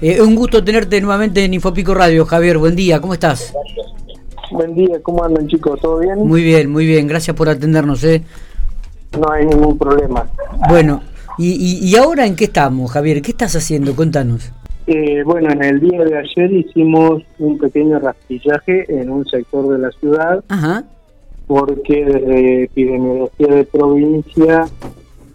Eh, un gusto tenerte nuevamente en Infopico Radio, Javier. Buen día, ¿cómo estás? Buen día, ¿cómo andan chicos? ¿Todo bien? Muy bien, muy bien. Gracias por atendernos. ¿eh? No hay ningún problema. Bueno, y, y, ahora en qué estamos, Javier? ¿Qué estás haciendo? Contanos. Eh, bueno, en el día de ayer hicimos un pequeño rastrillaje en un sector de la ciudad. Ajá. Porque desde epidemiología de provincia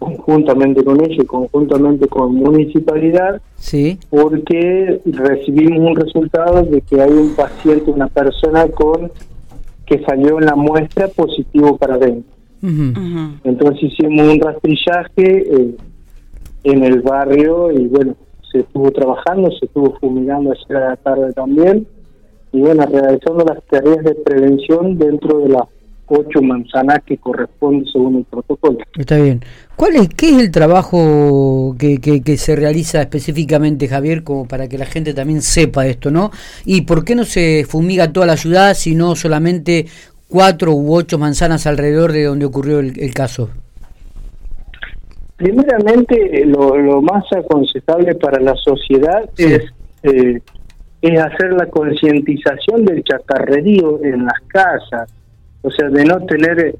conjuntamente con ellos, conjuntamente con municipalidad, sí. porque recibimos un resultado de que hay un paciente, una persona con que salió en la muestra positivo para dengue. Entonces hicimos un rastrillaje eh, en el barrio y bueno, se estuvo trabajando, se estuvo fumigando ayer a la tarde también y bueno, realizando las tareas de prevención dentro de la ocho manzanas que corresponde según el protocolo. Está bien. ¿Cuál es, ¿Qué es el trabajo que, que, se realiza específicamente, Javier, como para que la gente también sepa esto, ¿no? ¿Y por qué no se fumiga toda la ciudad, sino solamente cuatro u ocho manzanas alrededor de donde ocurrió el, caso? Primeramente, lo, lo, más aconsejable para la sociedad es, eh, es hacer la concientización del chatarrerío en las casas o sea, de no tener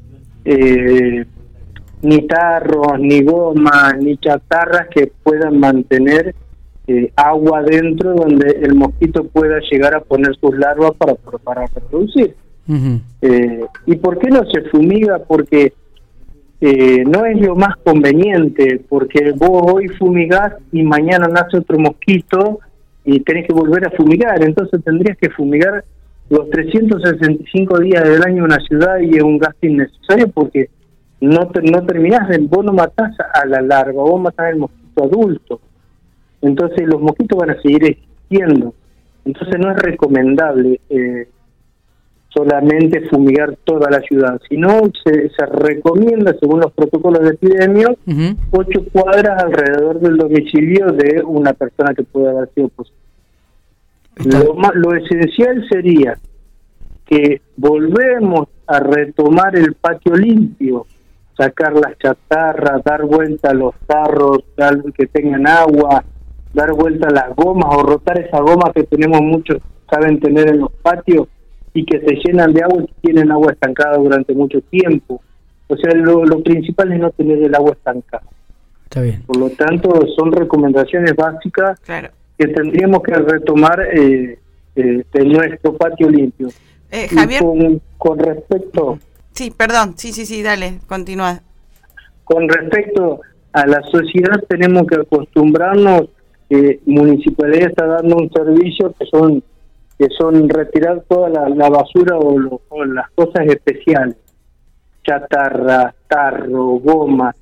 eh, ni tarros, ni gomas, ni chatarras que puedan mantener eh, agua dentro donde el mosquito pueda llegar a poner sus larvas para, para reproducir. Eh, ¿Y por qué no se fumiga? Porque no es lo más conveniente, porque vos hoy fumigás y mañana nace otro mosquito y tenés que volver a fumigar, entonces tendrías que fumigar los 365 días del año en una ciudad y es un gasto innecesario porque no, no terminás, vos no matás a la larga, vos matás al mosquito adulto. Entonces los mosquitos van a seguir existiendo. Entonces no es recomendable eh, solamente fumigar toda la ciudad, sino se, se recomienda, según los protocolos de epidemia, ocho cuadras alrededor del domicilio de una persona que pueda haber sido positiva. Lo, lo esencial sería que volvemos a retomar el patio limpio, sacar las chatarras, dar vuelta a los tarros que tengan agua, dar vuelta a las gomas o rotar esa goma que tenemos muchos saben tener en los patios y que se llenan de agua y tienen agua estancada durante mucho tiempo. O sea, lo, lo principal es no tener el agua estancada. Está bien. Por lo tanto, son recomendaciones básicas claro que tendríamos que retomar eh, eh, de nuestro patio limpio. Eh, Javier. Con, respecto. Sí, perdón, sí, sí, sí, dale, continúa. Con respecto a la sociedad, tenemos que acostumbrarnos. Eh, municipalidad está dando un servicio que son que son retirar toda la, basura o, o, las cosas especiales, chatarra, tarro, goma,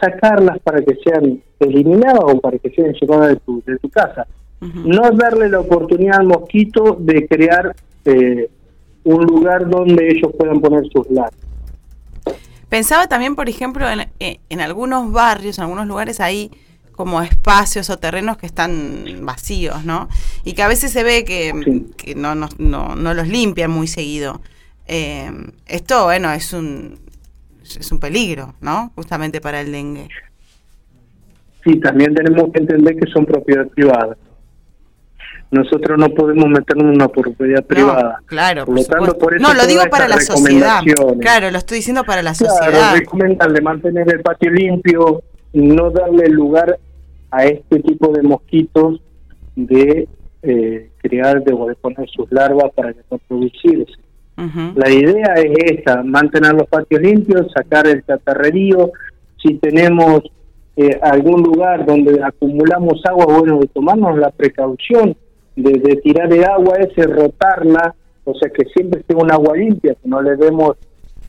sacarlas para que sean eliminadas o para que sean llevadas de tu, de tu casa. No darle la oportunidad al mosquito de crear eh, un lugar donde ellos puedan poner sus larvas. Pensaba también, por ejemplo, en, eh, en algunos barrios, en algunos lugares hay como espacios o terrenos que están vacíos, ¿no? Y que a veces se ve que, no, no, no, los limpian muy seguido. Eh, esto, bueno, es un, es un peligro, ¿no? Justamente para el dengue. Sí, también tenemos que entender que son propiedad privada. Nosotros no podemos meternos en una propiedad privada. Claro, por lo tanto, por eso no, lo digo para la sociedad. Claro, lo estoy diciendo para la sociedad. Recomendable mantener el patio limpio, no darle lugar a este tipo de mosquitos de eh, crear de, de poner sus larvas para que no producirse. La idea es esta, mantener los patios limpios, sacar el chatarrerío, si tenemos eh, algún lugar donde acumulamos agua, bueno, de tomarnos la precaución de, tirar el agua ese, rotarla, o sea que siempre esté un agua limpia, que no le demos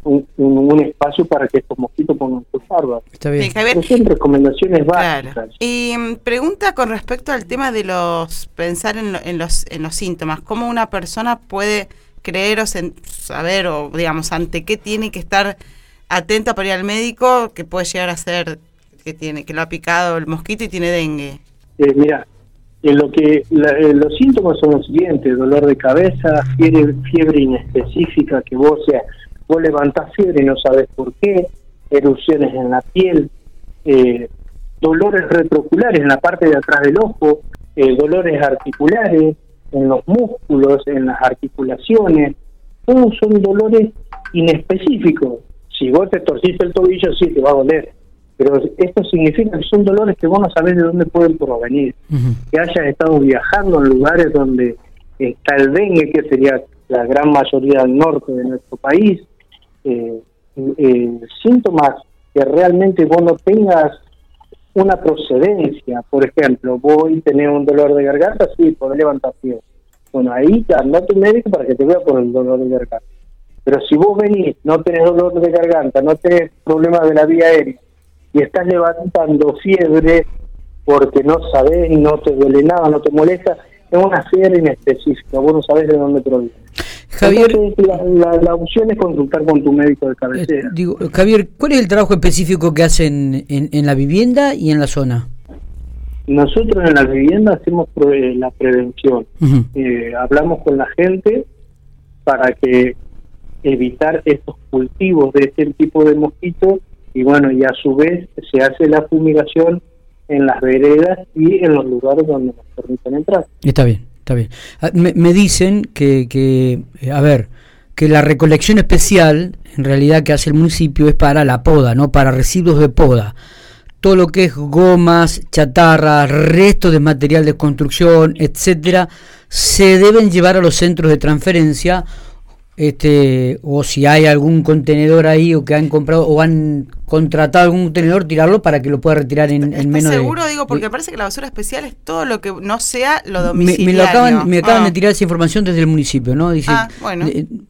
un, espacio para que estos mosquitos pongan sus larvas. Está bien. son recomendaciones básicas. Y mm, pregunta con respecto al tema de los pensar en, en, los en los síntomas, cómo una persona puede creer o saber o digamos ante qué tiene que estar atenta para ir al médico que puede llegar a ser que tiene que lo ha picado el mosquito y tiene dengue. Eh, mira, en lo que eh, los síntomas son los siguientes: dolor de cabeza, fiebre, inespecífica que vos sea vos levantás fiebre y no sabes por qué, erupciones en la piel, eh, dolores retroculares en la parte de atrás del ojo, eh, dolores articulares, en los músculos, en las articulaciones, todos son dolores inespecíficos. Si vos te torciste el tobillo, sí, te va a doler. Pero esto significa que son dolores que vos no sabés de dónde pueden provenir. Que hayas estado viajando en lugares donde está el dengue, que sería la gran mayoría del norte de nuestro país. Eh, eh, síntomas que realmente vos no tengas una procedencia. Por ejemplo, voy a tener un dolor de garganta, sí, podés levantar pie. Bueno, ahí anda a tu médico para que te vea por el dolor de garganta. Pero si vos venís, no tenés dolor de garganta, no tenés problemas de la vía aérea y estás levantando fiebre porque no sabés, no te duele nada, no te molesta, es una fiebre inespecífica, vos no sabés de dónde proviene. Javier, la, opción es consultar con tu médico de cabecera. Eh, digo, Javier, ¿cuál es el trabajo específico que hacen en, la vivienda y en la zona? Nosotros en la vivienda hacemos la prevención. Eh, hablamos con la gente para que evitar estos cultivos de este tipo de mosquitos y bueno, y a su vez se hace la fumigación en las veredas y en los lugares donde nos permiten entrar. Está bien, está bien. Ah, me, dicen que, que, eh, a ver, que la recolección especial, en realidad que hace el municipio, es para la poda, no para residuos de poda. Todo lo que es gomas, chatarras, restos de material de construcción, etcétera, se deben llevar a los centros de transferencia este o si hay algún contenedor ahí o que han comprado o han contratado algún contenedor tirarlo para que lo pueda retirar en, en menos seguro digo porque parece que la basura especial es todo lo que no sea lo domiciliario me, lo acaban, me acaban de ah. tirar esa información desde el municipio no dice ah,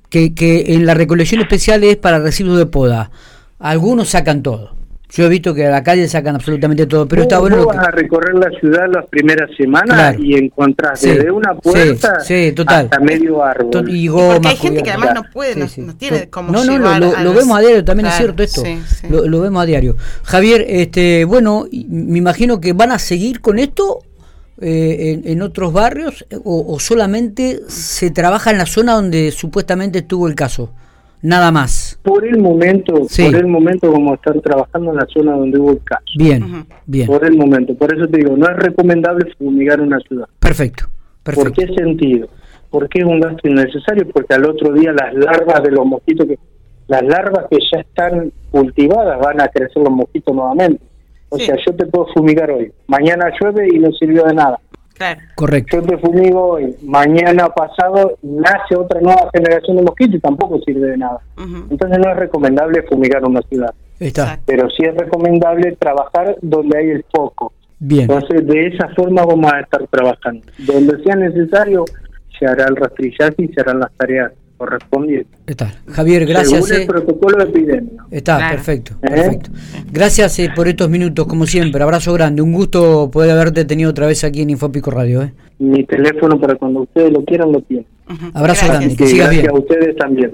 que, que en la recolección especial es para residuos de poda. Algunos sacan todo yo he visto que a la calle sacan absolutamente todo, pero está bueno. vas a recorrer la ciudad las primeras semanas y encontrás desde una puerta hasta medio árbol. Y porque hay gente que además no puede, no, tiene como No, no, lo, vemos a diario, también es cierto esto. Lo, vemos a diario. Javier, este, bueno, me imagino que van a seguir con esto eh, en, otros barrios o, o solamente se trabaja en la zona donde supuestamente estuvo el caso nada más. Por el momento, por el momento como están trabajando en la zona donde hubo el caso. Bien, bien. Por el momento, por eso te digo, no es recomendable fumigar una ciudad. Perfecto, perfecto. ¿Por qué sentido? Porque es un gasto innecesario, porque al otro día las larvas de los mosquitos, que las larvas que ya están cultivadas van a crecer los mosquitos nuevamente. O sea, yo te puedo fumigar hoy, mañana llueve y no sirvió de nada. Correcto. Yo te fumigo hoy, mañana pasado nace otra nueva generación de mosquitos y tampoco sirve de nada. Entonces no es recomendable fumigar una ciudad. Está. Pero sí es recomendable trabajar donde hay el foco. Bien. Entonces de esa forma vamos a estar trabajando. Donde sea necesario se hará el rastrillaje y se harán las tareas correspondiente. Está. Javier, gracias. Según el eh. protocolo de epidemia. Está, perfecto, ¿Eh? perfecto. Gracias eh, por estos minutos, como siempre. Abrazo grande. Un gusto poder haberte tenido otra vez aquí en Infopico Radio. ¿eh? Mi teléfono para cuando ustedes lo quieran lo tienen. Abrazo grande, que sigas bien. a ustedes también.